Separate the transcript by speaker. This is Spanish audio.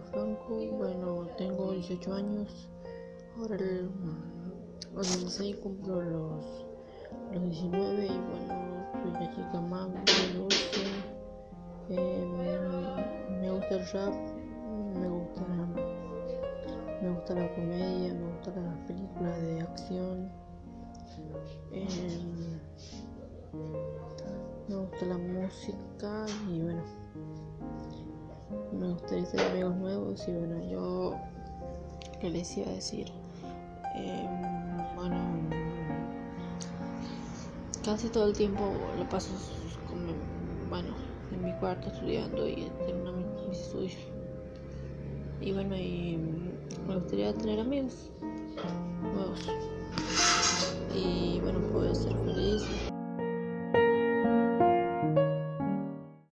Speaker 1: Franco, bueno, tengo 18 años, ahora el, el 16 cumplo los, los 19 y bueno, soy una chica amable, dulce, eh, me gusta el rap, me gusta, me gusta la comedia, me gustan las películas de acción, eh, me gusta la música y bueno gustaría hacer amigos nuevos y bueno, yo, ¿qué les iba a decir? Eh, bueno, casi todo el tiempo lo paso con, bueno, en mi cuarto estudiando y terminando mis estudios. Y bueno, y me gustaría tener amigos nuevos.